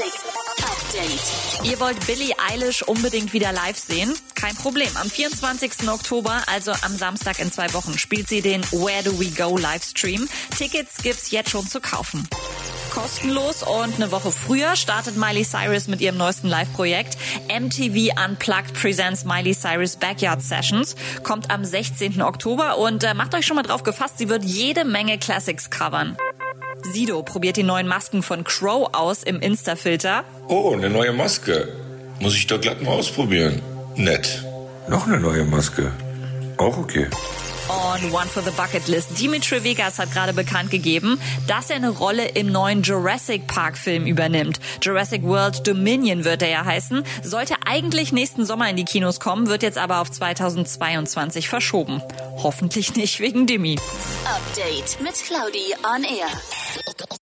Classic Update. Ihr wollt Billie Eilish unbedingt wieder live sehen? Kein Problem. Am 24. Oktober, also am Samstag in zwei Wochen, spielt sie den Where Do We Go Livestream. Tickets gibt's jetzt schon zu kaufen kostenlos und eine Woche früher startet Miley Cyrus mit ihrem neuesten Live-Projekt. MTV Unplugged Presents Miley Cyrus Backyard Sessions. Kommt am 16. Oktober und äh, macht euch schon mal drauf gefasst, sie wird jede Menge Classics covern. Sido probiert die neuen Masken von Crow aus im Insta-Filter. Oh, eine neue Maske. Muss ich doch glatt mal ausprobieren. Nett. Noch eine neue Maske. Auch okay. Und One for the Bucket List. Dimitri Vegas hat gerade bekannt gegeben, dass er eine Rolle im neuen Jurassic Park Film übernimmt. Jurassic World Dominion wird er ja heißen. Sollte eigentlich nächsten Sommer in die Kinos kommen, wird jetzt aber auf 2022 verschoben. Hoffentlich nicht wegen Demi. Update mit Claudi on Air. パパ。